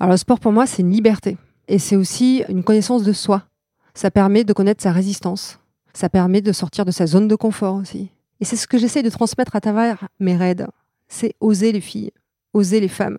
Alors le sport pour moi, c'est une liberté. Et c'est aussi une connaissance de soi. Ça permet de connaître sa résistance. Ça permet de sortir de sa zone de confort aussi. Et c'est ce que j'essaie de transmettre à travers mes raids. C'est oser les filles, oser les femmes.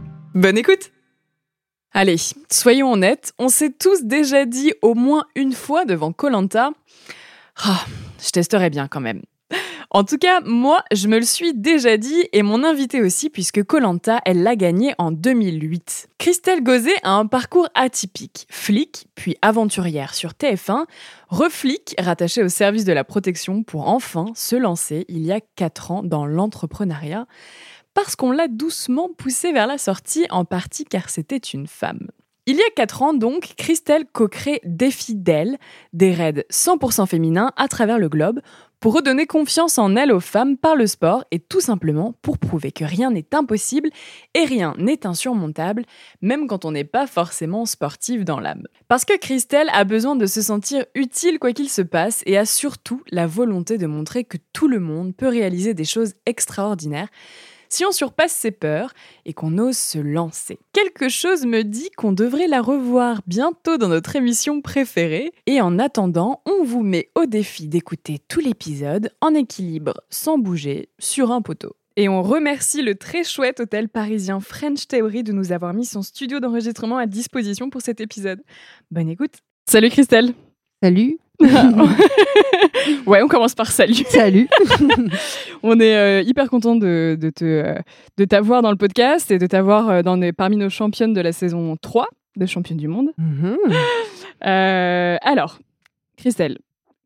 Bonne écoute Allez, soyons honnêtes, on s'est tous déjà dit au moins une fois devant Colanta. Ah, je testerai bien quand même. En tout cas, moi, je me le suis déjà dit et mon invité aussi, puisque Colanta, elle l'a gagné en 2008. Christelle Gauzet a un parcours atypique. Flic, puis aventurière sur TF1, reflic, rattachée au service de la protection pour enfin se lancer il y a 4 ans dans l'entrepreneuriat parce qu'on l'a doucement poussée vers la sortie, en partie car c'était une femme. Il y a 4 ans donc, Christelle co-crée Défi d'elle, des raids 100% féminins à travers le globe, pour redonner confiance en elle aux femmes par le sport et tout simplement pour prouver que rien n'est impossible et rien n'est insurmontable, même quand on n'est pas forcément sportive dans l'âme. Parce que Christelle a besoin de se sentir utile quoi qu'il se passe et a surtout la volonté de montrer que tout le monde peut réaliser des choses extraordinaires si on surpasse ses peurs et qu'on ose se lancer. Quelque chose me dit qu'on devrait la revoir bientôt dans notre émission préférée. Et en attendant, on vous met au défi d'écouter tout l'épisode en équilibre, sans bouger, sur un poteau. Et on remercie le très chouette hôtel parisien French Theory de nous avoir mis son studio d'enregistrement à disposition pour cet épisode. Bonne écoute. Salut Christelle. Salut. ouais, on commence par salut. Salut. on est euh, hyper content de, de, te, euh, de t'avoir dans le podcast et de t'avoir euh, dans parmi nos championnes de la saison 3 de Championne du Monde. Mhm. alors, Christelle,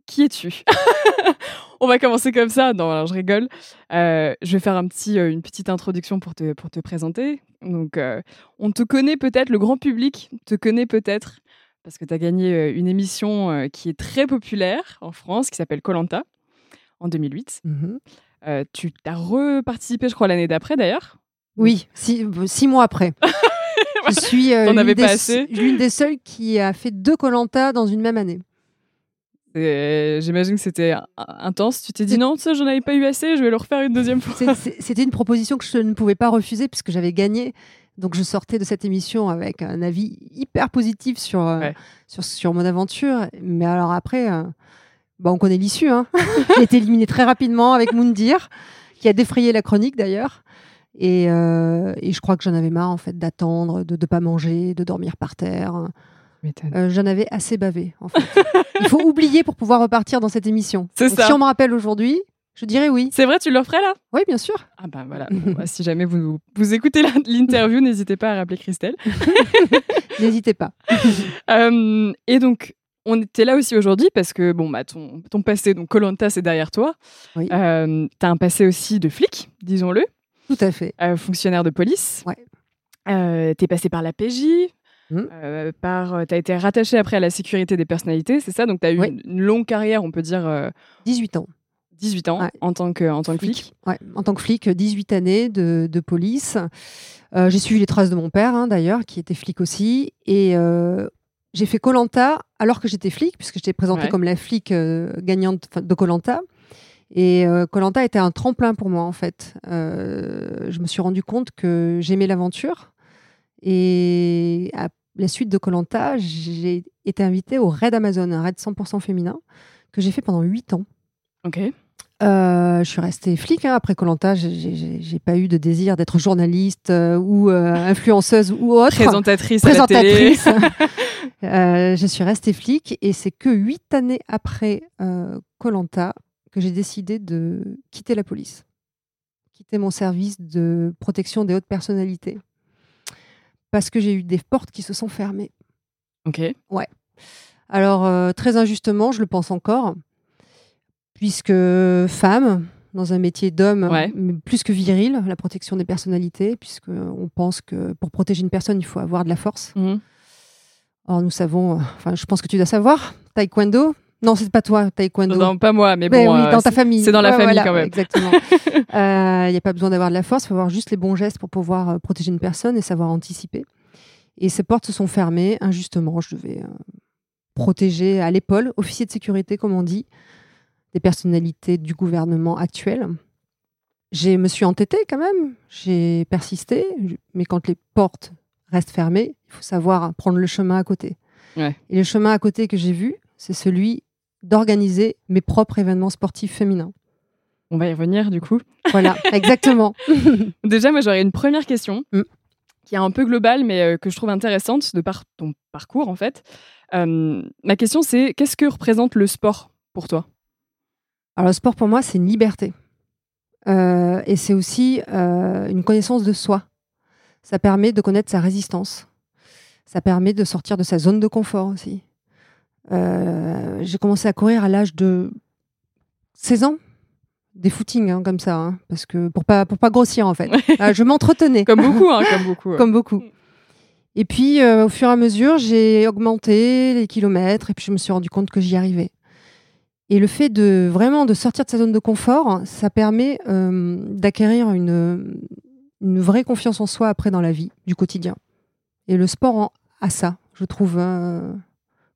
qui es-tu? On va commencer comme ça. Non, alors je rigole. je vais faire un petit, une petite introduction pour te, pour te présenter. Donc, on te connaît peut-être, le grand public te connaît peut-être parce que tu as gagné une émission qui est très populaire en France, qui s'appelle Colanta, en 2008. Mmh tu as reparticipé, je crois, l'année d'après d'ailleurs? Oui, six, mois après. je suis l'une des, seules qui a fait deux Colanta dans une même année. J'imagine que c'était intense. Tu t'es dit non, ça, j'en avais pas eu assez, je vais le refaire une deuxième fois. C'était une proposition que je ne pouvais pas refuser puisque j'avais gagné. Donc je sortais de cette émission avec un avis hyper positif sur, euh, sur, sur, mon aventure. Mais alors après, euh, bah, on connaît l'issue. Hein. J'ai été éliminée très rapidement avec Moundir, qui a défrayé la chronique d'ailleurs. Et, euh, et, je crois que j'en avais marre en fait d'attendre, de ne pas manger, de dormir par terre. j'en avais assez bavé. En fait. Il faut oublier pour pouvoir repartir dans cette émission. Si on me rappelle aujourd'hui, je dirais oui. C'est vrai, tu le ferais là? Oui, bien sûr. Ah ben voilà. Bah, si jamais vous, vous écoutez l'interview, n'hésitez pas à rappeler Christelle. n'hésitez pas. Euh, et donc, on était là aussi aujourd'hui parce que bon, bah, ton, ton passé, donc Colanta, c'est derrière toi. Oui. Euh, tu as un passé aussi de flic, disons-le. Tout à fait. Euh, fonctionnaire de police. Ouais. tu es passé par la PJ. Mmh. par, tu as été rattaché après à la sécurité des personnalités, c'est ça? Donc, tu as eu une, une, longue carrière, on peut dire. 18 ans. 18 ans en tant que, en tant que flic. Ouais, en tant que flic, 18 années de, de police. Euh, j'ai suivi les traces de mon père, hein, d'ailleurs, qui était flic aussi. Et euh, j'ai fait Colanta alors que j'étais flic, puisque j'étais présentée comme la flic euh, gagnante de Colanta. Et Colanta était un tremplin pour moi, en fait. je me suis rendu compte que j'aimais l'aventure. Et à la suite de Colanta, j'ai été invitée au Raid Amazon, un raid 100% féminin, que j'ai fait pendant 8 ans. Ok. Euh, je suis restée flic hein. après Colanta. J'ai pas eu de désir d'être journaliste euh, ou euh, influenceuse ou autre. Présentatrice. Présentatrice. je suis restée flic et c'est que huit années après Colanta que j'ai décidé de quitter la police, quitté mon service de protection des hautes personnalités parce que j'ai eu des portes qui se sont fermées. Ok. Ouais. Alors, très injustement, je le pense encore, puisque femme, dans un métier d'homme, plus que viril, la protection des personnalités, puisqu'on pense que pour protéger une personne, il faut avoir de la force. Mhm. Or, nous savons, euh, enfin, je pense que tu dois savoir, taekwondo. Non, c'est pas toi, taekwondo. Non, pas moi, mais bon. oui, dans ta famille. C'est dans la famille quand même. Exactement. Il n'y a pas besoin d'avoir de la force, il faut avoir juste les bons gestes pour pouvoir protéger une personne et savoir anticiper. Et ces portes se sont fermées injustement. Je devais protéger à l'épaule, officier de sécurité, comme on dit, des personnalités du gouvernement actuel. Je me suis entêtée quand même, j'ai persisté, mais quand les portes restent fermées, il faut savoir prendre le chemin à côté. Et le chemin à côté que j'ai vu, c'est celui d'organiser mes propres événements sportifs féminins. On va y revenir du coup. Voilà, exactement. Déjà, moi j'aurais une première question mm. qui est un peu globale, mais euh, que je trouve intéressante de par ton parcours en fait. Euh, ma question, c'est qu'est-ce que représente le sport pour toi? Alors, le sport, pour moi, c'est une liberté. Euh, et c'est aussi euh, une connaissance de soi. Ça permet de connaître sa résistance. Ça permet de sortir de sa zone de confort aussi. J'ai commencé à courir à l'âge de 16 ans, des footings hein, comme ça, hein, parce que pour pas pour pas grossir en fait. je m'entretenais. comme beaucoup, hein, comme beaucoup. comme beaucoup. Et puis, euh, au fur et à mesure, j'ai augmenté les kilomètres et puis je me suis rendu compte que j'y arrivais. Et le fait de vraiment de sortir de sa zone de confort, ça permet euh, d'acquérir une, une vraie confiance en soi après dans la vie du quotidien. Et le sport a ça, je trouve, euh,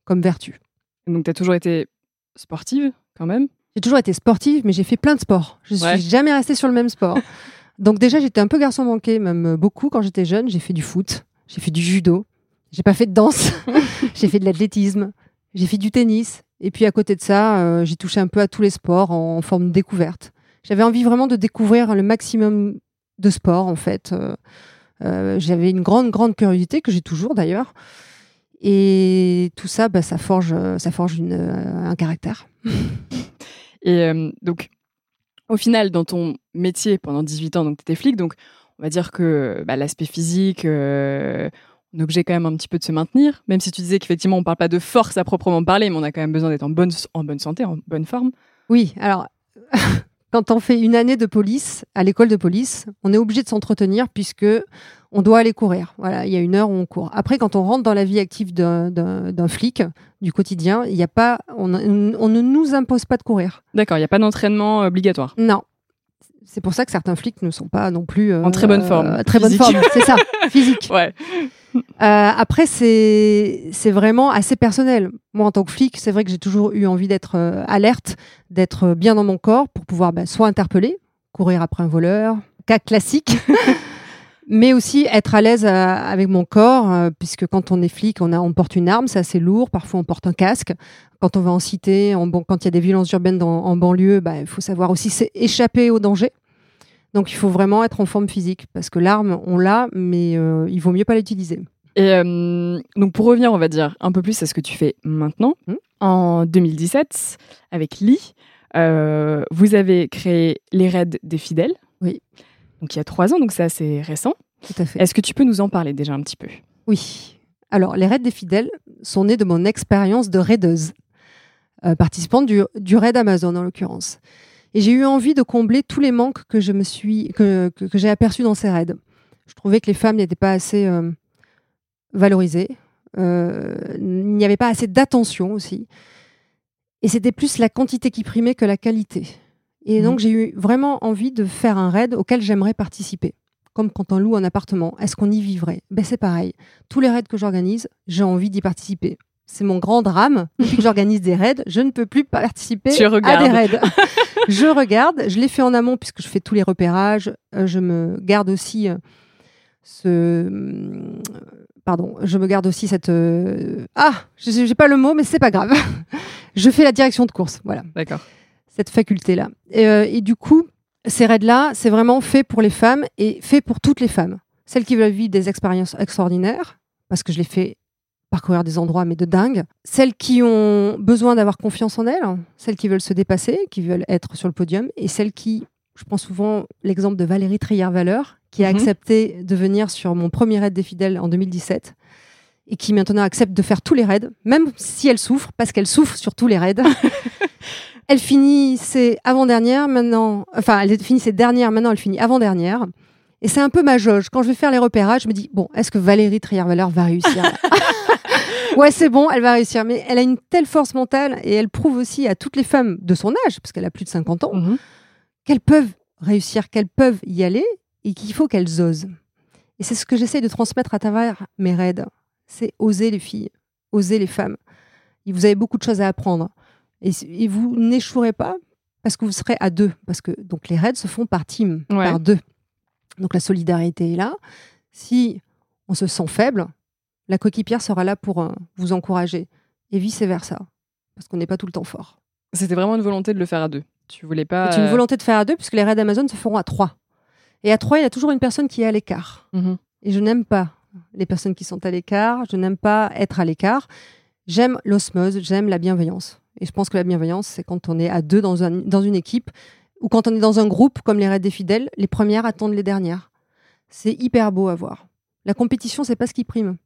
comme vertu. Donc, tu as toujours été sportive quand même? J'ai toujours été sportive, mais j'ai fait plein de sports. Je ne suis jamais restée sur le même sport. Donc déjà, j'étais un peu garçon manqué, même beaucoup quand j'étais jeune. J'ai fait du foot, j'ai fait du judo, j'ai pas fait de danse, j'ai fait de l'athlétisme, j'ai fait du tennis. Et puis à côté de ça, euh, j'ai touché un peu à tous les sports en, forme de découverte. J'avais envie vraiment de découvrir le maximum de sports en fait. Euh, euh, j'avais une grande grande curiosité que j'ai toujours d'ailleurs. Et tout ça, bah, ça forge, ça forge un caractère. Et donc, au final, dans ton métier pendant 18 ans, donc tu étais flic, donc on va dire que bah, l'aspect physique, on est obligé quand même un petit peu de se maintenir, même si tu disais qu'effectivement on ne parle pas de force à proprement parler, mais on a quand même besoin d'être en bonne, en bonne santé, en bonne forme. Oui, alors quand on fait une année de police à l'école de police, on est obligé de s'entretenir puisque on doit aller courir. Voilà, il y a une heure où on court. Après, quand on rentre dans la vie active d'un flic du quotidien, il y a pas, on, on, ne nous impose pas de courir. D'accord, il n'y a pas d'entraînement obligatoire. Non, c'est pour ça que certains flics ne sont pas non plus en très bonne forme. Euh, très bonne forme, c'est ça, physique. Ouais. Euh, après, c'est vraiment assez personnel. Moi, en tant que flic, c'est vrai que j'ai toujours eu envie d'être euh, alerte, d'être bien dans mon corps pour pouvoir bah, soit interpeller, courir après un voleur, cas classique, mais aussi être à l'aise avec mon corps, puisque quand on est flic, on, a, on porte une arme, c'est assez lourd. Parfois, on porte un casque. Quand on va en cité, en, quand il y a des violences urbaines en banlieue, bah, il faut savoir aussi échapper au danger. Donc il faut vraiment être en forme physique parce que l'arme, on l'a, mais euh, il vaut mieux pas l'utiliser. Et euh, donc pour revenir, on va dire un peu plus à ce que tu fais maintenant, mmh. en 2017, avec Lee, euh, vous avez créé les raids des fidèles. Oui. Donc il y a trois ans, donc c'est assez récent. Tout à fait. Est-ce que tu peux nous en parler déjà un petit peu? Oui. Alors les raids des fidèles sont nés de mon expérience de raideuse, participante du, du raid Amazon en l'occurrence. Et j'ai eu envie de combler tous les manques que je me suis que, que, j'ai aperçus dans ces raids. Je trouvais que les femmes n'étaient pas assez euh, valorisées. Euh, il n'y avait pas assez d'attention aussi. Et c'était plus la quantité qui primait que la qualité. Et mmh. donc j'ai eu vraiment envie de faire un raid auquel j'aimerais participer. Comme quand on loue un appartement, est-ce qu'on y vivrait? Ben, C'est pareil. Tous les raids que j'organise, j'ai envie d'y participer c'est mon grand drame. Depuis que j'organise des raids, je ne peux plus participer à des raids. je regarde, je l'ai fait en amont puisque je fais tous les repérages. Euh, je me garde aussi euh, ce. Euh, pardon, je me garde aussi cette. Ah, je n'ai pas le mot, mais c'est pas grave. je fais la direction de course. Voilà. D'accord. Cette faculté-là. Et, et, du coup, ces raids-là, c'est vraiment fait pour les femmes et fait pour toutes les femmes. Celles qui veulent vivre des expériences extraordinaires, parce que je l'ai fait parcourir des endroits, mais de dingue. Celles qui ont besoin d'avoir confiance en elles, celles qui veulent se dépasser, qui veulent être sur le podium, et celles qui je prends souvent l'exemple de Valérie Trier-Valeur, qui a Mhm. accepté de venir sur mon premier raid des fidèles en 2017 et qui maintenant accepte de faire tous les raids, même si elle souffre, parce qu'elle souffre sur tous les raids. elle finit ses avant-dernières, maintenant, enfin, elle finit ses dernières, maintenant elle finit avant-dernière. Et c'est un peu ma jauge. Quand je vais faire les repérages, je me dis, bon, est-ce que Valérie Trier-Valeur va réussir? Ouais, c'est bon, elle va réussir. Mais elle a une telle force mentale et elle prouve aussi à toutes les femmes de son âge, parce qu'elle a plus de 50 ans, Mhm. qu'elles peuvent réussir, qu'elles peuvent y aller et qu'il faut qu'elles osent. Et c'est ce que j'essaie de transmettre à travers mes raids. C'est oser les filles, oser les femmes. Et vous avez beaucoup de choses à apprendre. Et, et vous n'échouerez pas parce que vous serez à deux. Parce que donc les raids se font par team, Ouais. par deux. Donc la solidarité est là. Si on se sent faible, la coéquipière sera là pour euh, vous encourager. Et vice-versa. Parce qu'on n'est pas tout le temps fort. C'était vraiment une volonté de le faire à deux. Tu voulais pas. C'est une euh, volonté de faire à deux, puisque les raids Amazon se feront à trois. Et à trois, il y a toujours une personne qui est à l'écart. mhm. Et je n'aime pas les personnes qui sont à l'écart. Je n'aime pas être à l'écart. J'aime l'osmose, j'aime la bienveillance. Et je pense que la bienveillance, c'est quand on est à deux dans, un- dans une équipe ou quand on est dans un groupe comme les raids des fidèles, les premières attendent les dernières. C'est hyper beau à voir. La compétition, c'est pas ce qui prime.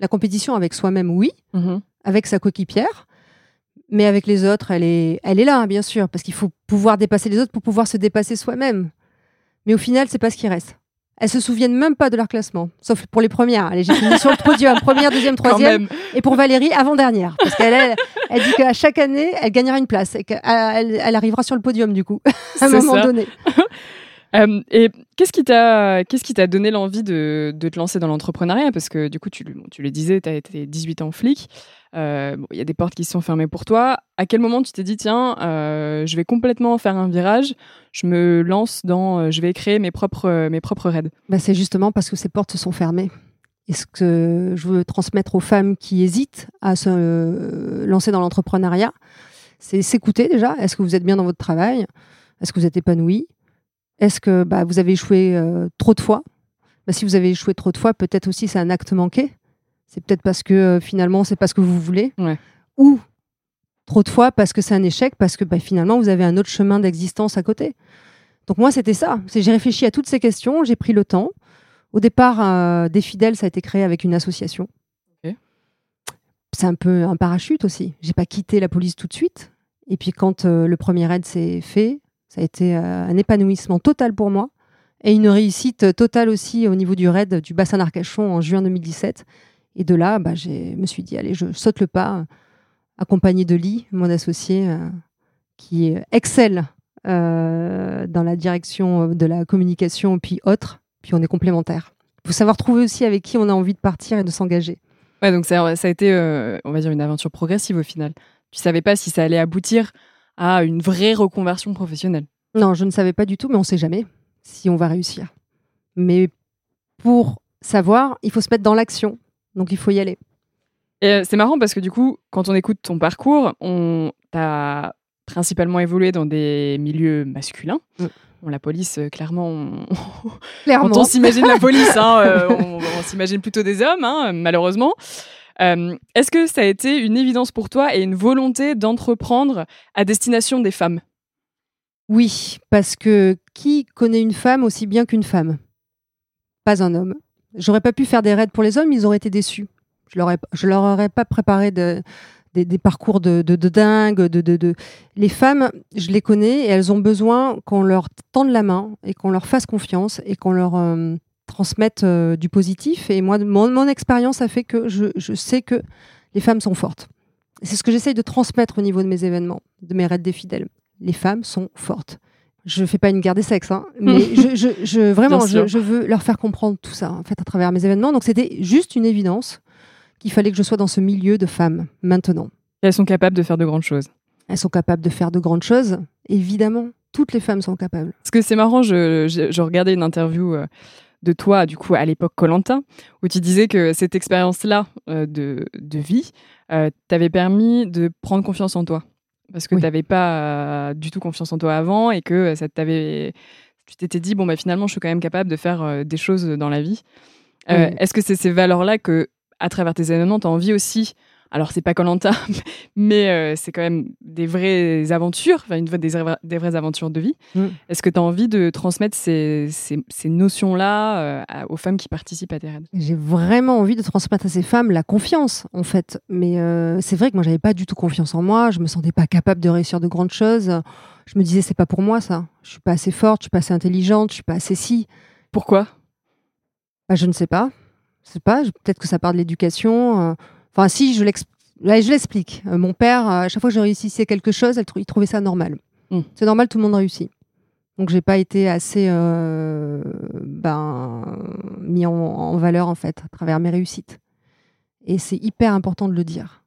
La compétition avec soi-même, oui, Mhm. avec sa coéquipière, mais avec les autres, elle est, elle est là, bien sûr, parce qu'il faut pouvoir dépasser les autres pour pouvoir se dépasser soi-même. Mais au final, c'est pas ce qui reste. Elles se souviennent même pas de leur classement, sauf pour les premières. Allez, j'ai fini sur le podium, première, deuxième, troisième, et pour Valérie, avant-dernière, parce qu'elle elle, elle dit qu'à chaque année, elle gagnera une place et qu'elle elle arrivera sur le podium du coup, à un moment ça. donné. Euh, et qu'est-ce qui t'a qu'est-ce qui t'a donné l'envie de, te lancer dans l'entrepreneuriat? Parce que du coup, tu, le- disais, tu as été 18 ans flic. Euh, Il y a des portes qui se sont fermées pour toi. À quel moment tu t'es dit, tiens, euh, je vais complètement faire un virage, je me lance dans, je vais créer mes propres, mes propres raids? Bah, c'est justement parce que ces portes se sont fermées. Et ce que je veux transmettre aux femmes qui hésitent à se lancer dans l'entrepreneuriat, c'est s'écouter déjà. Est-ce que vous êtes bien dans votre travail? Est-ce que vous êtes épanoui Est-ce que bah, vous avez échoué euh, trop de fois? Bah, Si vous avez échoué trop de fois, peut-être aussi c'est un acte manqué. C'est peut-être parce que euh, finalement, c'est pas ce que vous voulez. Ouais. Ou trop de fois parce que c'est un échec, parce que bah, finalement, vous avez un autre chemin d'existence à côté. Donc moi, c'était ça. J'ai réfléchi à toutes ces questions, j'ai pris le temps. Au départ, euh, Des Fidèles, ça a été créé avec une association. C'est un peu un parachute aussi. J'ai pas quitté la police tout de suite. Et puis quand le premier raid s'est fait, ça a été euh, un épanouissement total pour moi et une réussite totale aussi au niveau du raid du bassin d'Arcachon en juin 2017. Et de là, bah, je me suis dit, allez, je saute le pas, accompagné de Lee, mon associé, euh, qui excelle euh, dans la direction de la communication, puis autres, puis on est complémentaires. Il faut savoir trouver aussi avec qui on a envie de partir et de s'engager. Ouais, donc ça, a été, on va dire, une aventure progressive au final. Tu savais pas si ça allait aboutir à une vraie reconversion professionnelle. Non, je ne savais pas du tout, mais on ne sait jamais si on va réussir. Mais pour savoir, il faut se mettre dans l'action. Donc il faut y aller. Et euh, c'est marrant parce que du coup, quand on écoute ton parcours, on t'a principalement évolué dans des milieux masculins. Mm. Bon, la police, euh, clairement, on- Clairement. quand on s'imagine la police, hein, euh, on, on s'imagine plutôt des hommes, hein, malheureusement. Euh, Est-ce que ça a été une évidence pour toi et une volonté d'entreprendre à destination des femmes? Oui, parce que qui connaît une femme aussi bien qu'une femme? Pas un homme. J'aurais pas pu faire des raids pour les hommes, ils auraient été déçus. Je leur, leur aurais pas préparé de- des, parcours de, dingue. De- Les femmes, je les connais et elles ont besoin qu'on leur tende la main et qu'on leur fasse confiance et qu'on leur euh, transmette euh, du positif. Et moi, mon, mon expérience a fait que je, je sais que les femmes sont fortes. C'est ce que j'essaye de transmettre au niveau de mes événements, de mes raids des fidèles. Les femmes sont fortes. Je fais pas une guerre des sexes, hein, mais je, je, je- vraiment, je, veux leur faire comprendre tout ça en fait à travers mes événements. Donc c'était juste une évidence qu'il fallait que je sois dans ce milieu de femmes maintenant. Elles sont capables de faire de grandes choses. Elles sont capables de faire de grandes choses, évidemment. Toutes les femmes sont capables. Parce que c'est marrant, je, je- je regardais une interview euh, de toi, du coup, à l'époque Colanta, où tu disais que cette expérience-là euh, de, de vie euh, t'avait permis de prendre confiance en toi. Parce que Oui. tu n'avais pas euh, du tout confiance en toi avant et que ça t'avait. Tu t'étais dit, bon, bah, finalement, je suis quand même capable de faire des choses dans la vie. Oui. Est-ce que c'est ces valeurs-là que, à travers tes événements, tu as envie aussi alors c'est pas Colanta, mais euh, c'est quand même des vraies aventures, enfin une des, des vraies aventures de vie. Mm. Est-ce que tu as envie de transmettre ces, ces, notions-là euh, aux femmes qui participent à tes raids? J'ai vraiment envie de transmettre à ces femmes la confiance, en fait. Mais euh, c'est vrai que moi, j'avais pas du tout confiance en moi. Je me sentais pas capable de réussir de grandes choses. Je me disais, c'est pas pour moi ça. Je suis pas assez forte, je suis pas assez intelligente, je suis pas assez si. Pourquoi? Bah, Je ne sais pas. Je sais pas. Peut-être que ça part de l'éducation. Enfin, si, je l'explique. Euh, mon père, euh, à chaque fois que je réussissais quelque chose, il trouvait ça normal. Hmm. C'est normal, tout le monde réussit. Donc, j'ai pas été assez euh, ben, mis en, valeur, en fait, à travers mes réussites. Et c'est hyper important de le dire,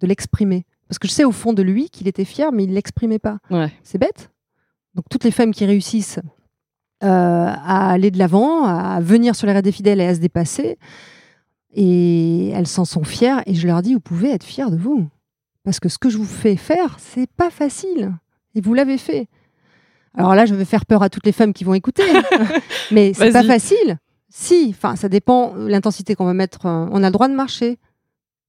de l'exprimer. Parce que je sais au fond de lui qu'il était fier, mais il ne l'exprimait pas. C'est bête. Donc, toutes les femmes qui réussissent à aller de l'avant, à venir sur les raids des fidèles et à se dépasser, et elles s'en sont fières. Et je leur dis, vous pouvez être fiers de vous. Parce que ce que je vous fais faire, c'est pas facile. Et vous l'avez fait. Alors là, je vais faire peur à toutes les femmes qui vont écouter. mais c'est pas facile. Si, enfin, ça dépend l'intensité qu'on va mettre. Euh, on a le droit de marcher.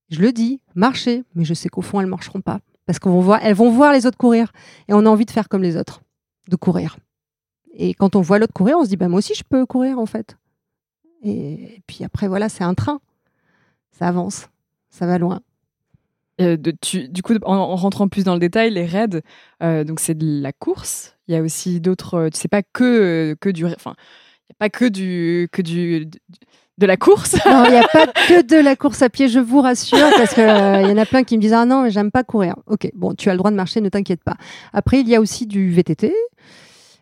Je le dis, marcher. Mais je sais qu'au fond, elles marcheront pas. Parce qu'elles vont voir, elles vont voir les autres courir. Et on a envie de faire comme les autres, de courir. Et quand on voit l'autre courir, on se dit, bah, moi aussi, je peux courir, en fait. Et puis après, voilà, c'est un train ça avance, ça va loin. Euh, de, du coup, en, rentrant plus dans le détail, les raids, euh, donc c'est de la course. Il y a aussi d'autres. Euh, tu sais pas que que du, enfin, il y a pas que du que du de la course. Non, il n'y a pas que de la course à pied, je vous rassure, parce qu'il il y en a plein qui me disent ah non, mais j'aime pas courir. Ok, bon, tu as le droit de marcher, ne t'inquiète pas. Après, il y a aussi du VTT.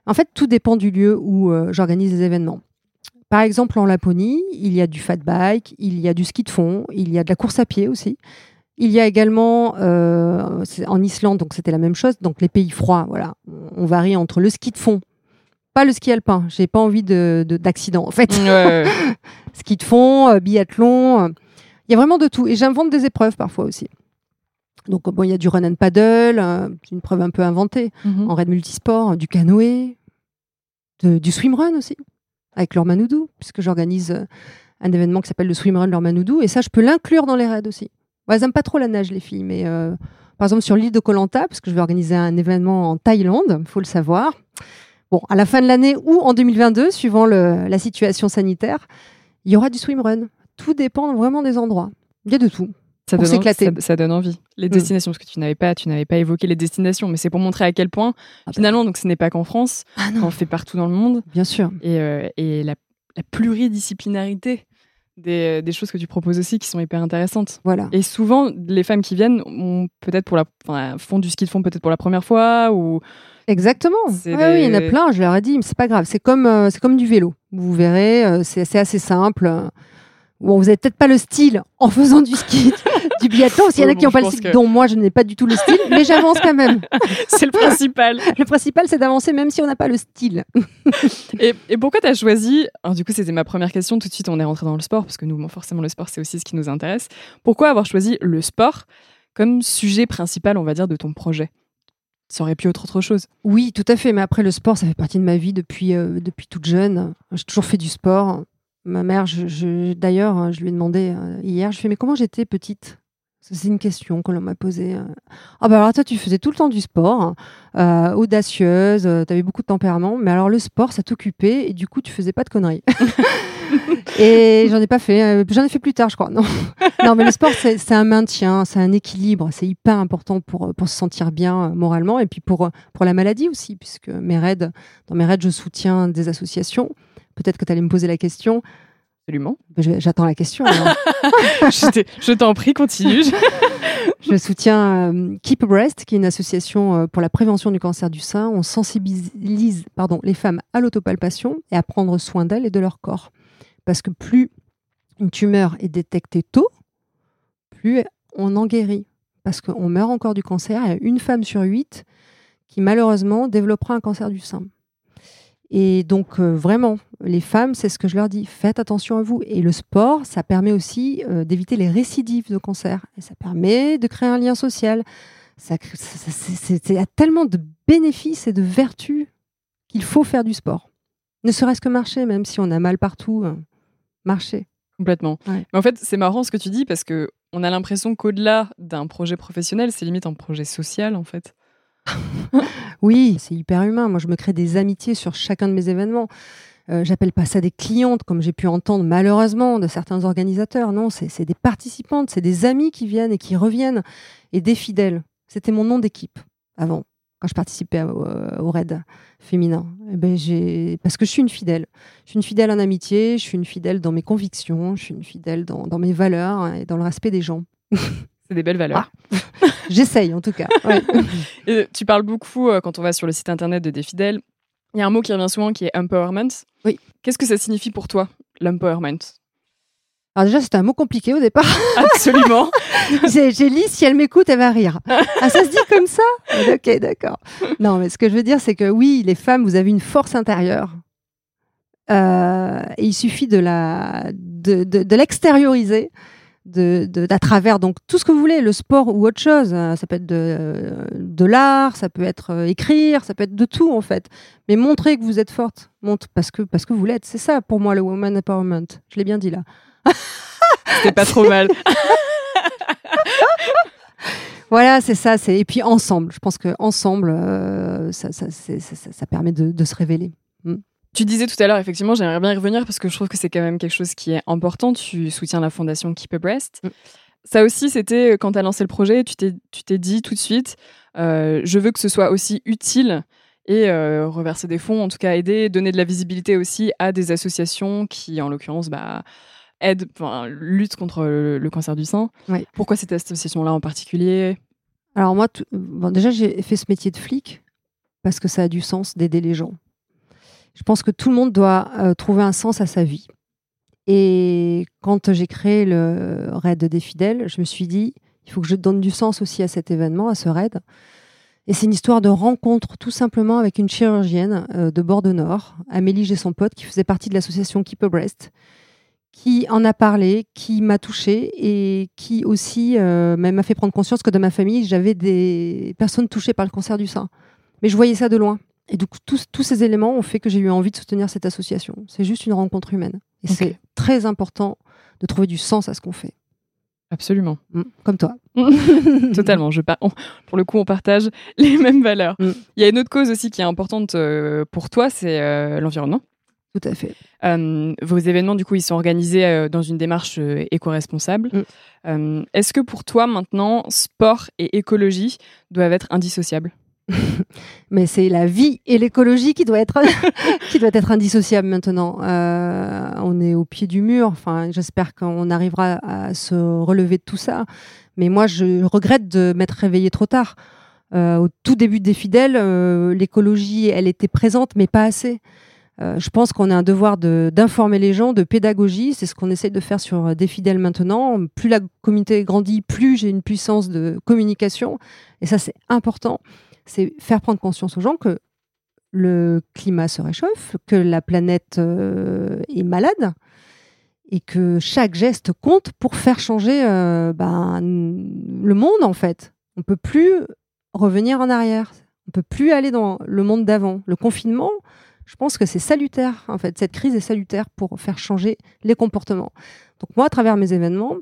En fait, tout dépend du lieu où j'organise des événements. Par exemple, en Laponie, il y a du fat bike, il y a du ski de fond, il y a de la course à pied aussi. Il y a également euh, en Islande, donc c'était la même chose. Donc les pays froids, voilà, on varie entre le ski de fond, pas le ski alpin. J'ai pas envie de d'accident en fait. ski de fond, euh, biathlon, euh, il y a vraiment de tout. Et j'invente des épreuves parfois aussi. Donc bon, il y a du run and paddle, une preuve un peu inventée, mhm. en raid multisport, du canoë, du swimrun aussi avec Lormanoudou, puisque j'organise euh, un événement qui s'appelle le Swimrun Lormanoudou. Et ça, je peux l'inclure dans les raids aussi. elles n'aiment pas trop la nage, les filles, mais euh, par exemple sur l'île de Kolanta, parce que je vais organiser un événement en Thaïlande, faut le savoir. Bon, à la fin de l'année ou en 2022, suivant la situation sanitaire, il y aura du swimrun. Tout dépend vraiment des endroits. Il y a de tout. Ça donne, ça, ça donne, envie. Les mm. destinations, parce que tu n'avais pas, tu n'avais pas évoqué les destinations, mais c'est pour montrer à quel point, ah finalement, donc ce n'est pas qu'en France, ah on fait partout dans le monde. Bien sûr. Et, euh, et la, pluridisciplinarité des, des, choses que tu proposes aussi qui sont hyper intéressantes. Voilà. Et souvent, les femmes qui viennent ont peut-être pour la, enfin, font du ski de fond peut-être pour la première fois ou. Exactement. Oui, il y en a plein. Je leur ai dit, mais c'est pas grave. C'est comme, euh, c'est comme du vélo. Vous verrez, euh, c'est assez simple. Bon, vous n'avez peut-être pas le style en faisant du ski, du biathlon. S'il y en a qui n'ont pas le style, dont moi je n'ai pas du tout le style, mais j'avance quand même. c'est le principal. le principal, c'est d'avancer même si on n'a pas le style. et, pourquoi tu as choisi Alors, du coup, c'était ma première question. Tout de suite, on est rentré dans le sport, parce que nous, forcément, le sport, c'est aussi ce qui nous intéresse. Pourquoi avoir choisi le sport comme sujet principal, on va dire, de ton projet? Ça aurait pu être autre chose. Oui, tout à fait. Mais après, le sport, ça fait partie de ma vie depuis, euh, depuis toute jeune. J'ai toujours fait du sport. Ma mère, je, d'ailleurs, hein, je lui ai demandé euh, hier, je fais mais comment j'étais petite? C'est une question qu'on m'a posée. Euh. Ah bah alors toi tu faisais tout le temps du sport, euh, audacieuse, tu avais beaucoup de tempérament, mais alors le sport ça t'occupait et du coup tu faisais pas de conneries. et j'en ai pas fait, j'en ai fait plus tard je crois. Non, non mais le sport c'est un maintien, c'est un équilibre, c'est hyper important pour, pour se sentir bien moralement et puis pour, pour la maladie aussi, puisque mes raids, dans mes raids je soutiens des associations Peut-être que tu allais me poser la question. Absolument. J'attends la question. je t'en prie, continue. je soutiens euh, Keep Breast, qui est une association euh, pour la prévention du cancer du sein. On sensibilise pardon, les femmes à l'autopalpation et à prendre soin d'elles et de leur corps. Parce que plus une tumeur est détectée tôt, plus on en guérit. Parce qu'on meurt encore du cancer. Il y a une femme sur huit qui malheureusement développera un cancer du sein. Et donc, euh, vraiment, les femmes, c'est ce que je leur dis, faites attention à vous. Et le sport, ça permet aussi euh, d'éviter les récidives de cancer. Et ça permet de créer un lien social. Ça, il y a tellement de bénéfices et de vertus qu'il faut faire du sport. Ne serait-ce que marcher, même si on a mal partout, euh, marcher. Complètement. Mais en fait, c'est marrant ce que tu dis parce que on a l'impression qu'au-delà d'un projet professionnel, c'est limite un projet social en fait. oui, c'est hyper humain. Moi, je me crée des amitiés sur chacun de mes événements. Euh, j'appelle pas ça des clientes, comme j'ai pu entendre malheureusement de certains organisateurs. Non, c'est des participantes, c'est des amis qui viennent et qui reviennent, et des fidèles. C'était mon nom d'équipe avant, quand je participais au, au raid féminin. Eh ben, parce que je suis une fidèle. Je suis une fidèle en amitié, je suis une fidèle dans mes convictions, je suis une fidèle dans, mes valeurs hein, et dans le respect des gens. C'est des belles valeurs. Ah. J'essaye en tout cas. tu parles beaucoup euh, quand on va sur le site internet de Des Fidèles. Il y a un mot qui revient souvent qui est empowerment. Oui. Qu'est-ce que ça signifie pour toi, l'empowerment? Alors déjà, c'était un mot compliqué au départ. Absolument. j'ai lu, si elle m'écoute, elle va rire. Ah, ça se dit comme ça? Ok, d'accord. Non, mais ce que je veux dire, c'est que oui, les femmes, vous avez une force intérieure. Euh, et il suffit de la de, de l'extérioriser de, à travers donc tout ce que vous voulez, le sport ou autre chose. Euh, ça peut être de, de l'art, ça peut être euh, écrire, ça peut être de tout en fait. Mais montrer que vous êtes forte, montre parce que parce que vous l'êtes. C'est ça pour moi le woman empowerment. Je l'ai bien dit là. C'est pas trop mal. voilà, c'est ça. C'est et puis ensemble. Je pense que ensemble, euh, ça, ça, ça, permet de, de se révéler. Tu disais tout à l'heure, effectivement, j'aimerais bien y revenir parce que je trouve que c'est quand même quelque chose qui est important. Tu soutiens la fondation Keep a Breast. Mm. Ça aussi, c'était euh, quand tu as lancé le projet, tu t'es dit tout de suite, euh, je veux que ce soit aussi utile et euh, reverser des fonds, en tout cas aider, donner de la visibilité aussi à des associations qui, en l'occurrence, bah, aident, luttent contre le, cancer du sein. Pourquoi cette association-là en particulier? Alors moi, bon, déjà, j'ai fait ce métier de flic parce que ça a du sens d'aider les gens. Je pense que tout le monde doit euh, trouver un sens à sa vie. Et quand j'ai créé le raid des fidèles, je me suis dit, il faut que je donne du sens aussi à cet événement, à ce raid. Et c'est une histoire de rencontre tout simplement avec une chirurgienne euh, de Bordeaux-Nord, Amélie J'ai son pote, qui faisait partie de l'association Keep a Breast, qui en a parlé, qui m'a touchée et qui aussi euh, m'a fait prendre conscience que dans ma famille, j'avais des personnes touchées par le cancer du sein. Mais je voyais ça de loin. Et du coup, tous, ces éléments ont fait que j'ai eu envie de soutenir cette association. C'est juste une rencontre humaine. Et c'est très important de trouver du sens à ce qu'on fait. Absolument. Mm, comme toi. Totalement. Je pour le coup, on partage les mêmes valeurs. Mm. Il y a une autre cause aussi qui est importante euh, pour toi, c'est euh, l'environnement. Tout à fait. Euh, vos événements, du coup, ils sont organisés dans une démarche éco-responsable. Mm. Est-ce que pour toi, maintenant, sport et écologie doivent être indissociables? mais c'est la vie et l'écologie qui doit être qui doit être indissociable maintenant. Euh, on est au pied du mur. Enfin, j'espère qu'on arrivera à se relever de tout ça. Mais moi, je regrette de m'être réveillée trop tard. Euh, au tout début des fidèles, euh, l'écologie, elle était présente, mais pas assez. je pense qu'on a un devoir d'informer les gens, de pédagogie. C'est ce qu'on essaie de faire sur des fidèles maintenant. Plus la communauté grandit, plus j'ai une puissance de communication. Et ça, c'est important c'est faire prendre conscience aux gens que le climat se réchauffe, que la planète euh, est malade et que chaque geste compte pour faire changer euh, ben, le monde en fait. On peut plus revenir en arrière. On peut plus aller dans le monde d'avant. Le confinement, je pense que c'est salutaire en fait. Cette crise est salutaire pour faire changer les comportements. Donc moi, à travers mes événements,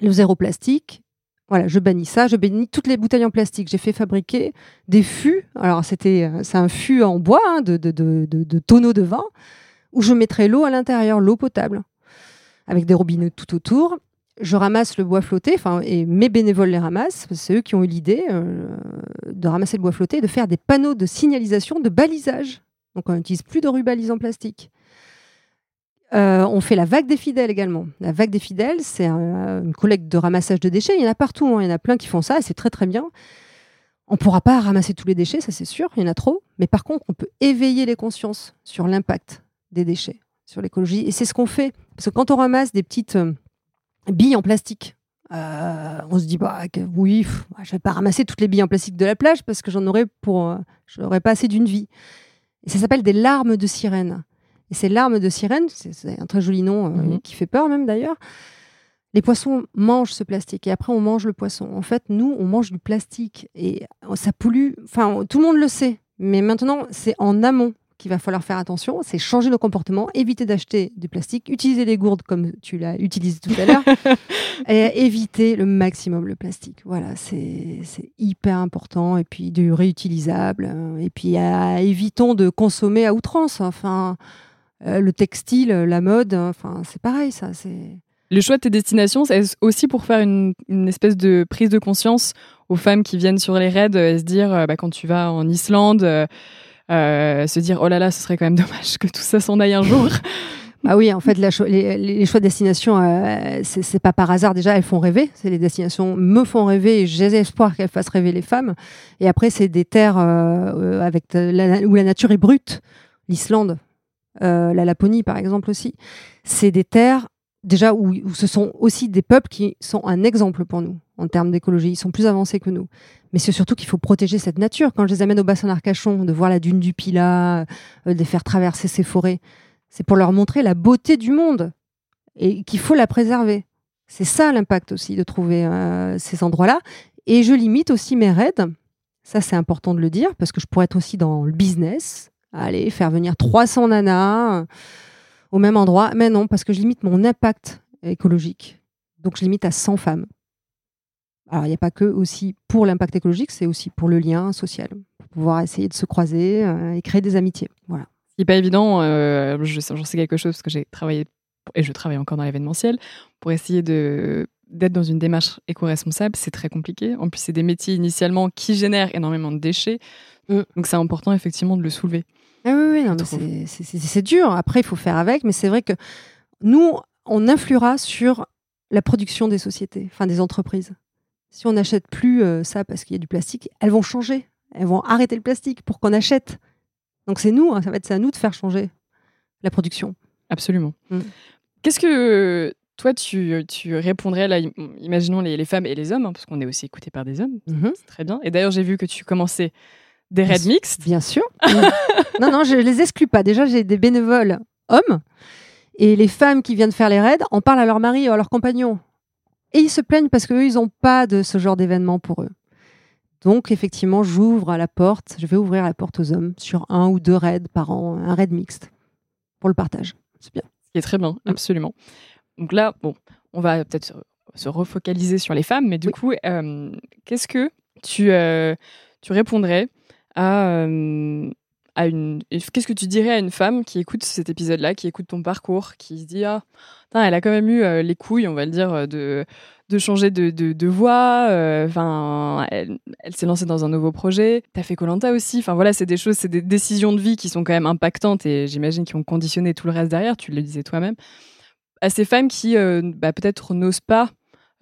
le zéro plastique, voilà, je bannis ça, je bannis toutes les bouteilles en plastique. J'ai fait fabriquer des fûts. Alors, c'était, euh, c'est un fût en bois hein, de, de, de, tonneaux de vin où je mettrai l'eau à l'intérieur, l'eau potable, avec des robinets tout autour. Je ramasse le bois flotté, et mes bénévoles les ramassent. C'est eux qui ont eu l'idée euh, de ramasser le bois flotté et de faire des panneaux de signalisation, de balisage. Donc, on n'utilise plus de rubalise en plastique. Euh, on fait la vague des fidèles également. La vague des fidèles, c'est une collecte de ramassage de déchets. Il y en a partout, hein. il y en a plein qui font ça et c'est très très bien. On ne pourra pas ramasser tous les déchets, ça c'est sûr, il y en a trop. Mais par contre, on peut éveiller les consciences sur l'impact des déchets, sur l'écologie. Et c'est ce qu'on fait. Parce que quand on ramasse des petites euh, billes en plastique, euh, on se dit bah oui, je je vais pas ramasser toutes les billes en plastique de la plage parce que j'en aurais pour, j'aurais pas assez d'une vie. Et ça s'appelle des larmes de sirène. Et c'est l'arme de sirène, c'est un très joli nom euh, mhm. qui fait peur même d'ailleurs. Les poissons mangent ce plastique et après on mange le poisson. En fait, nous, on mange du plastique et ça pollue. Enfin, tout le monde le sait, mais maintenant, c'est en amont qu'il va falloir faire attention, c'est changer nos comportements, éviter d'acheter du plastique, utiliser les gourdes comme tu l'as utilisé tout à l'heure, et éviter le maximum le plastique. Voilà, c'est hyper important. Et puis du réutilisable. Hein. Et puis évitons de consommer à outrance. Enfin, euh, le textile, la mode, enfin, c'est pareil, ça. C'est le choix de tes destinations, c'est aussi pour faire une, espèce de prise de conscience aux femmes qui viennent sur les raids et se dire, euh, bah, quand tu vas en Islande, euh, euh, se dire, oh là là, ce serait quand même dommage que tout ça s'en aille un jour. Bah oui, en fait, les, choix de destination, c'est pas par hasard. Déjà, elles font rêver. C'est les destinations me font rêver et j'ai espoir qu'elles fassent rêver les femmes. Et après, c'est des terres avec où la nature est brute. L'Islande, la Laponie, par exemple aussi. C'est des terres déjà où, ce sont aussi des peuples qui sont un exemple pour nous en termes d'écologie. Ils sont plus avancés que nous. Mais c'est surtout qu'il faut protéger cette nature. Quand je les amène au bassin d'Arcachon, de voir la dune du Pilat, euh, de les faire traverser ces forêts, c'est pour leur montrer la beauté du monde et qu'il faut la préserver. C'est ça l'impact aussi de trouver euh, ces endroits-là. Et je limite aussi mes raids. Ça, c'est important de le dire parce que je pourrais être aussi dans le business. Allez, faire venir 300 nanas au même endroit. Mais non, parce que je limite mon impact écologique. Donc je limite à 100 femmes. Alors il n'y a pas que aussi pour l'impact écologique, c'est aussi pour le lien social, pour pouvoir essayer de se croiser euh, et créer des amitiés. Voilà. Ce qui n'est pas évident, euh, j'en sais quelque chose parce que j'ai travaillé, et je travaille encore dans l'événementiel, pour essayer de d'être dans une démarche éco-responsable, c'est très compliqué. En plus, c'est des métiers initialement qui génèrent énormément de déchets. Mm. Donc c'est important effectivement de le soulever. Ah oui, oui, c'est dur. Après, il faut faire avec, mais c'est vrai que nous, on influera sur la production des sociétés, enfin des entreprises. Si on n'achète plus euh, ça parce qu'il y a du plastique, elles vont changer. Elles vont arrêter le plastique pour qu'on achète. Donc c'est nous, hein, ça va être à nous de faire changer la production. Absolument. Mm. Qu'est-ce que toi, tu, tu, répondrais, là, imaginons les, femmes et les hommes, hein, parce qu'on est aussi écouté par des hommes, mm-hmm. c'est très bien. Et d'ailleurs, j'ai vu que tu commençais des raids mixtes Bien sûr. non, non, je les exclus pas. Déjà, j'ai des bénévoles hommes. Et les femmes qui viennent faire les raids en parlent à leur mari ou à leur compagnon. Et ils se plaignent parce qu'eux, ils n'ont pas de ce genre d'événement pour eux. Donc, effectivement, j'ouvre la porte, je vais ouvrir la porte aux hommes sur un ou deux raids par an, un raid mixte pour le partage. C'est bien. Ce qui est très bien, mm. absolument. Donc là, bon, on va peut-être se refocaliser sur les femmes, mais du coup, euh, qu'est-ce que tu, euh, tu répondrais à, euh, une. Qu'est-ce que tu dirais à une femme qui écoute cet épisode-là, qui écoute ton parcours, qui se dit Ah, elle a quand même eu euh, les couilles, on va le dire, de, de changer de, de, voix. Euh, enfin, elle, elle s'est lancée dans un nouveau projet. T'as fait Colanta aussi. Enfin voilà, c'est des choses, c'est des décisions de vie qui sont quand même impactantes et j'imagine qui ont conditionné tout le reste derrière. Tu le disais toi-même. À ces femmes qui bah, peut-être n'osent pas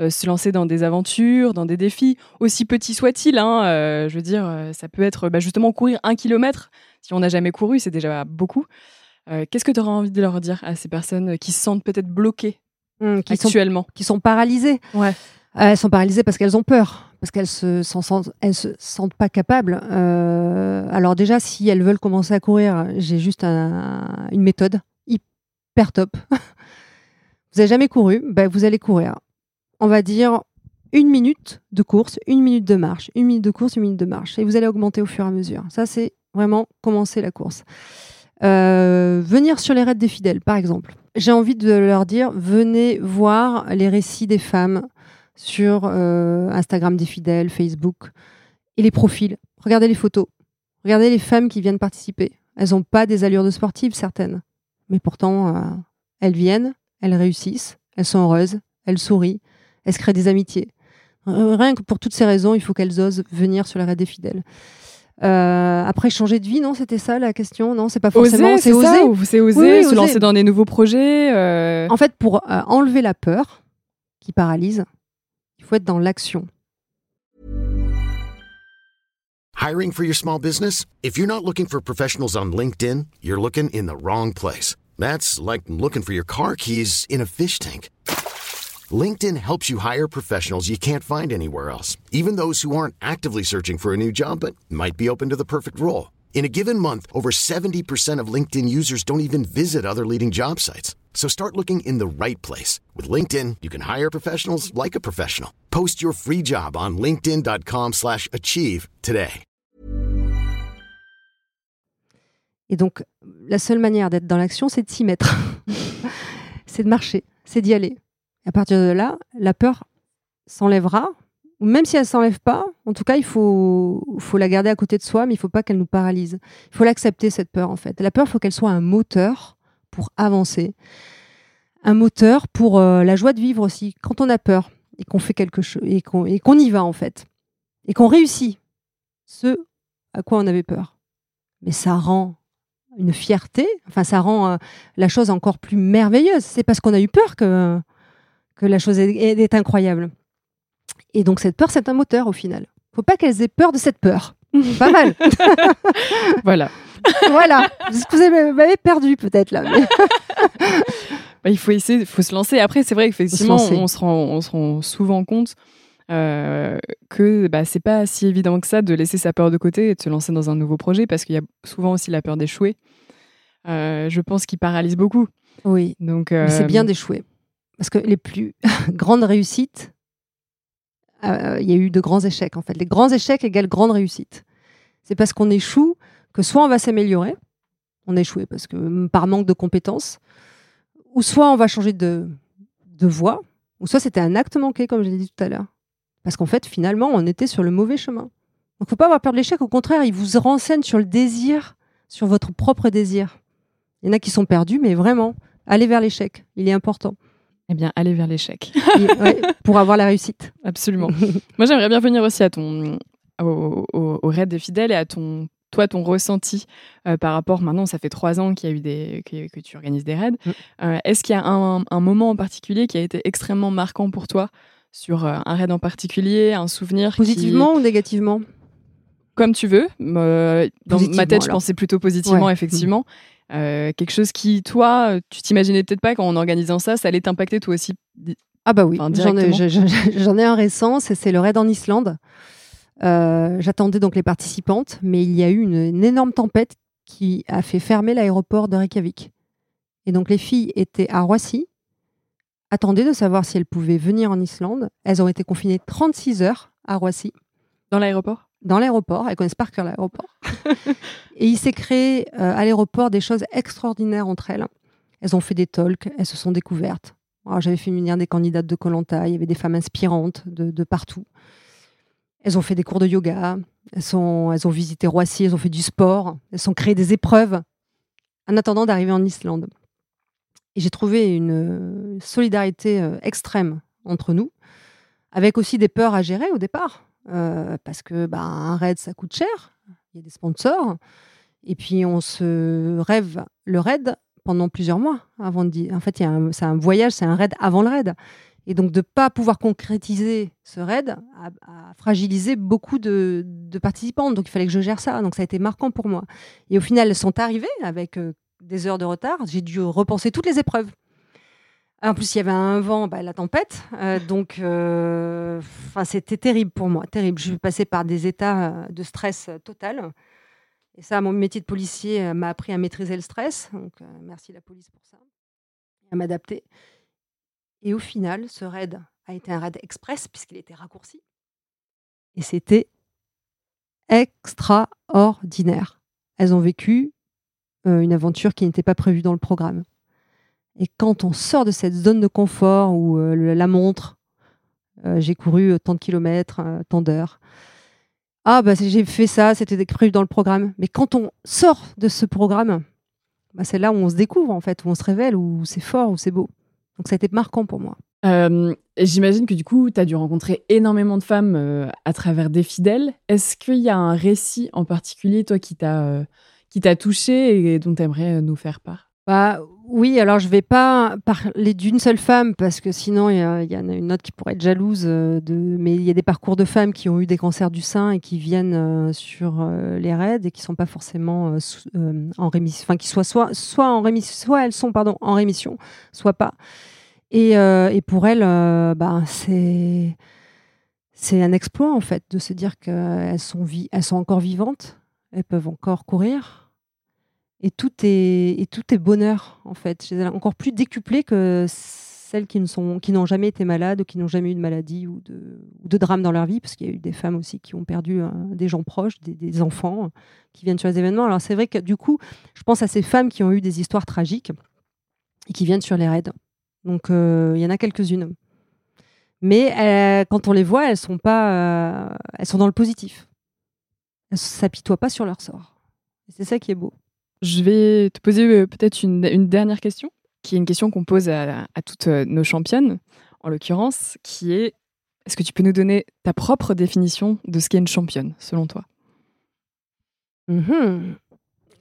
euh, se lancer dans des aventures, dans des défis, aussi petits soient-ils. Hein, euh, je veux dire, euh, ça peut être bah, justement courir un kilomètre. Si on n'a jamais couru, c'est déjà beaucoup. Qu'est-ce que tu auras envie de leur dire à ces personnes qui se sentent peut-être bloquées mmh, qui actuellement? Qui sont paralysées ouais. Elles sont paralysées parce qu'elles ont peur, parce qu'elles se, sentent, elles se sentent pas capables. alors déjà, si elles veulent commencer à courir, j'ai juste une méthode hyper top. vous n'avez jamais couru, ben vous allez courir on va dire, une minute de course, une minute de marche, une minute de course, une minute de marche. Et vous allez augmenter au fur et à mesure. Ça, c'est vraiment commencer la course. Euh, venir sur les raids des fidèles, par exemple. J'ai envie de leur dire, venez voir les récits des femmes sur euh, Instagram des fidèles, Facebook, et les profils. Regardez les photos. Regardez les femmes qui viennent participer. Elles n'ont pas des allures de sportives, certaines. Mais pourtant, euh, elles viennent, elles réussissent, elles sont heureuses, elles sourient, elles se créent des amitiés. Euh, rien que pour toutes ces raisons, il faut qu'elles osent venir sur la raid des fidèles. Euh, après, changer de vie, non, c'était ça la question Non, c'est pas forcément. C'est oser. C'est oser, se lancer dans des nouveaux projets. Euh. En fait, pour enlever la peur qui paralyse, il faut être dans l'action. Hiring for your small business? If you're not looking for professionals on LinkedIn, you're looking in the wrong place. That's like looking for your car keys in a fish tank. LinkedIn helps you hire professionals you can't find anywhere else, even those who aren't actively searching for a new job but might be open to the perfect role. In a given month, over 70% of LinkedIn users don't even visit other leading job sites. So start looking in the right place. With LinkedIn, you can hire professionals like a professional. Post your free job on linkedin.com slash achieve today. Et donc, la seule manière d'être dans l'action, c'est de s'y mettre. c'est de marcher, c'est d'y aller. À partir de là, la peur s'enlèvera, ou même si elle s'enlève pas, en tout cas, il faut, la garder à côté de soi, mais il faut pas qu'elle nous paralyse. Il faut l'accepter, cette peur, en fait. La peur, il faut qu'elle soit un moteur pour avancer. Un moteur pour euh, la joie de vivre aussi. Quand on a peur et qu'on fait quelque chose, et qu'on y va, en fait, et qu'on réussit ce à quoi on avait peur. Mais ça rend une fierté, enfin, ça rend euh, la chose encore plus merveilleuse. C'est parce qu'on a eu peur que, que la chose est incroyable. Et donc cette peur, c'est un moteur au final. Faut pas qu'elles aient peur de cette peur. Pas mal. voilà. voilà. Vous m'avez perdu peut-être là. Bah, il faut essayer, il faut se lancer. Après, c'est vrai qu'effectivement, on se, rend, on se rend souvent compte euh, que bah, c'est pas si évident que ça de laisser sa peur de côté et de se lancer dans un nouveau projet parce qu'il y a souvent aussi la peur d'échouer. Euh, je pense qu'il paralyse beaucoup. Oui. Donc, c'est bien euh, d'échouer. Parce que les plus grandes réussites, euh, il y a eu de grands échecs en fait. Les grands échecs égale grande réussite. C'est parce qu'on échoue que soit on va s'améliorer, on a échoué parce que par manque de compétences, ou soit on va changer de, voie, ou soit c'était un acte manqué comme je l'ai dit tout à l'heure. Parce qu'en fait, finalement, on était sur le mauvais chemin. Donc, faut pas avoir peur de l'échec. Au contraire, il vous renseigne sur le désir, sur votre propre désir. Il y en a qui sont perdus, mais vraiment, allez vers l'échec. Il est important. Eh bien, aller vers l'échec. pour avoir la réussite. Absolument. Moi, j'aimerais bien venir aussi à ton, au, au, raid des fidèles et à ton, toi, ton ressenti euh, par rapport. Maintenant, ça fait trois ans qu'il y a eu des, que, tu organises des raids. Mm. Euh, est-ce qu'il y a un, un, moment en particulier qui a été extrêmement marquant pour toi sur euh, un raid en particulier, un souvenir Positivement ou négativement? Comme tu veux. dans ma tête, je pensais plutôt positivement, effectivement. Euh, quelque chose qui, toi, tu t'imaginais peut-être pas qu'en organisant ça, ça allait t'impacter toi aussi Ah bah oui, j'en ai, un récent, c'est le raid en Islande. Euh, j'attendais donc les participantes, mais il y a eu une, énorme tempête qui a fait fermer l'aéroport de Reykjavik. Et donc les filles étaient à Roissy, attendaient de savoir si elles pouvaient venir en Islande. Elles ont été confinées 36 heures à Roissy. Dans l'aéroport? Dans l'aéroport. Elles connaissent par cœur l'aéroport. et il s'est créé euh, à l'aéroport des choses extraordinaires entre elles. Elles ont fait des talks, elles se sont découvertes. J'avais fait venir des candidates de Colanta, il y avait des femmes inspirantes de, partout. Elles ont fait des cours de yoga, elles, sont, elles ont visité Roissy, elles ont fait du sport, elles ont créé des épreuves en attendant d'arriver en Islande. Et j'ai trouvé une solidarité euh, extrême entre nous, avec aussi des peurs à gérer au départ. Euh, parce que bah, un raid, ça coûte cher. Il y a des sponsors. Et puis, on se rêve le raid pendant plusieurs mois avant de En fait, c'est un voyage, c'est un raid avant le raid. Et donc, de ne pas pouvoir concrétiser ce raid a, fragilisé beaucoup de, de, participants. Donc, il fallait que je gère ça. Donc, ça a été marquant pour moi. Et au final, elles sont arrivées avec euh, des heures de retard. J'ai dû repenser toutes les épreuves. En plus, il y avait un vent, bah, la tempête. Euh, donc, euh, c'était terrible pour moi, terrible. Je suis passée par des états euh, de stress total. Et ça, mon métier de policier m'a appris à maîtriser le stress. Donc, merci la police pour ça. À m'adapter. Et au final, ce raid a été un raid express puisqu'il était raccourci. Et c'était extraordinaire. Elles ont vécu une aventure qui n'était pas prévue dans le programme. Et quand on sort de cette zone de confort où euh, la montre, euh, j'ai couru euh, tant de kilomètres, tant d'heures. Ah, bah, j'ai fait ça, c'était prévu dans le programme. Mais quand on sort de ce programme, bah, c'est là où on se découvre, en fait, où on se révèle, où c'est fort, où c'est beau. Donc ça a été marquant pour moi. J'imagine que du coup, tu as dû rencontrer énormément de femmes à travers des fidèles. Est-ce qu'il y a un récit en particulier, toi, qui t'a touché et dont tu aimerais nous faire part? Bah, oui, alors je vais pas parler d'une seule femme parce que sinon il y, en a une autre qui pourrait être jalouse. Euh, mais il y a des parcours de femmes qui ont eu des cancers du sein et qui viennent euh, sur euh, les raids et qui sont pas forcément en rémission, enfin qui soient soit, soit en rémission, soit elles sont pardon en rémission, soit pas. Et, pour elles, bah, c'est un exploit en fait de se dire qu'elles sont, elles sont encore vivantes, elles peuvent encore courir et tout est bonheur en fait. encore plus décuplé que celles qui n'ont jamais été malades ou qui n'ont jamais eu de maladie ou de, drame dans leur vie, parce qu'il y a eu des femmes aussi qui ont perdu euh, des gens proches, des, enfants qui viennent sur les événements. Alors c'est vrai que du coup, je pense à ces femmes qui ont eu des histoires tragiques et qui viennent sur les raids. Donc il y en a quelques-unes. Mais quand on les voit, elles sont pas, elles sont dans le positif. Elles s'apitoient pas sur leur sort. C'est ça qui est beau. Je vais te poser euh, peut-être une, dernière question, qui est une question qu'on pose à, toutes euh, nos championnes, en l'occurrence, qui est est-ce que tu peux nous donner ta propre définition de ce qu'est une championne, selon toi? Mhm.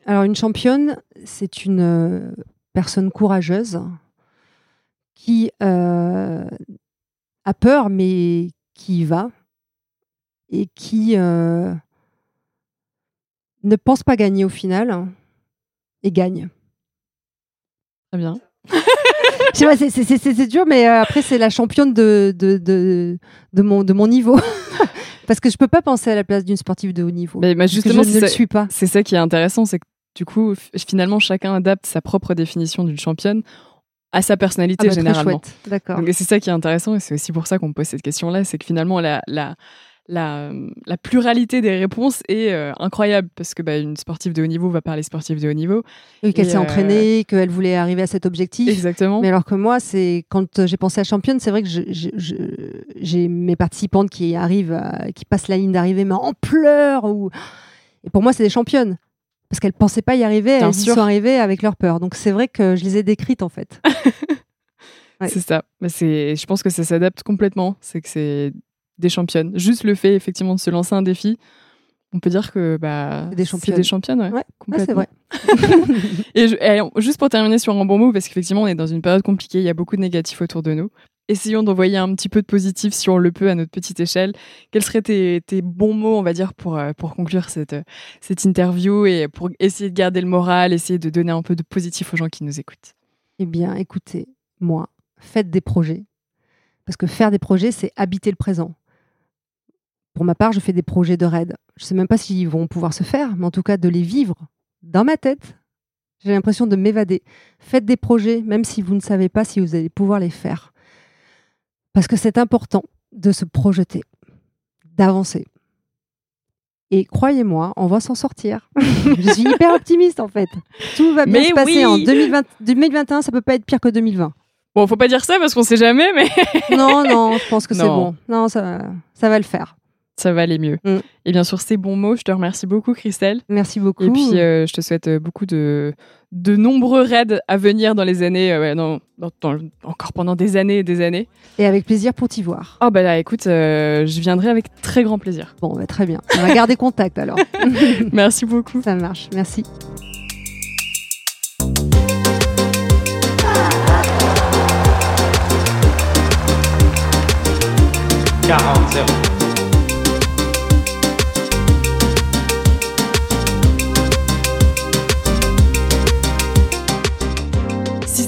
Alors, une championne, c'est une euh, personne courageuse qui a peur, mais qui y va et qui ne pense pas gagner au final et gagne. Très bien. c'est dur, mais euh, après, c'est la championne de, de, de, de, mon, de mon niveau. Parce que je peux pas penser à la place d'une sportive de haut niveau. Mais justement, je ne le suis pas. C'est ça qui est intéressant, c'est que du coup, finalement, chacun adapte sa propre définition d'une championne à sa personnalité ah bah, généralement. D'accord. c'est ça qui est intéressant et c'est aussi pour ça qu'on pose cette question-là, c'est que finalement la, la, la, la, pluralité des réponses est euh, incroyable parce que bah, une sportive de haut niveau va parler sportive de haut niveau. Oui, qu'elle s'est euh, entraînée, qu'elle voulait arriver à cet objectif. Exactement. Mais alors que moi, c'est quand j'ai pensé à championne, c'est vrai que j'ai mes participantes qui arrivent, qui passent la ligne d'arrivée, mais en pleurs. Ou... Et pour moi, c'est des championnes. Parce qu'elles ne pensaient pas y arriver, elles y sont arrivées avec leur peur. Donc c'est vrai que je les ai décrites en fait. C'est ça. Mais je pense que ça s'adapte complètement. C'est que c'est des championnes. Juste le fait, effectivement, de se lancer un défi, on peut dire que bah, des championnes. des championnes. Ouais, c'est vrai. et, juste pour terminer sur un bon mot, parce qu'effectivement, on est dans une période compliquée, il y a beaucoup de négatifs autour de nous. Essayons d'envoyer un petit peu de positif si on le peut à notre petite échelle. Quels seraient tes, bons mots, on va dire, pour, euh, pour conclure cette, cette interview et pour essayer de garder le moral, essayer de donner un peu de positif aux gens qui nous écoutent? Eh bien, écoutez, moi, faites des projets. Parce que faire des projets, c'est habiter le présent. Pour ma part, je fais des projets de raid. Je ne sais même pas s'ils vont pouvoir se faire, mais en tout cas de les vivre dans ma tête. J'ai l'impression de m'évader. Faites des projets, même si vous ne savez pas si vous allez pouvoir les faire. Parce que c'est important de se projeter, d'avancer. Et croyez-moi, on va s'en sortir. je suis hyper optimiste en fait. Tout va bien se passer en 2020, 2021, ça peut pas être pire que 2020. Bon, faut pas dire ça parce qu'on sait jamais, mais. non, non, je pense que c'est bon. Non, ça, ça va le faire ça va aller mieux. Mm. Et bien sûr, ces bons mots, je te remercie beaucoup, Christelle. Merci beaucoup. Et puis, euh, je te souhaite euh, beaucoup de, de nombreux raids à venir dans les années, euh, non, encore pendant des années et des années. Et avec plaisir pour t'y voir. Oh, bah là, écoute, je viendrai avec très grand plaisir. Bon, bah, très bien. On va garder contact alors. Merci beaucoup. Ça marche. Merci.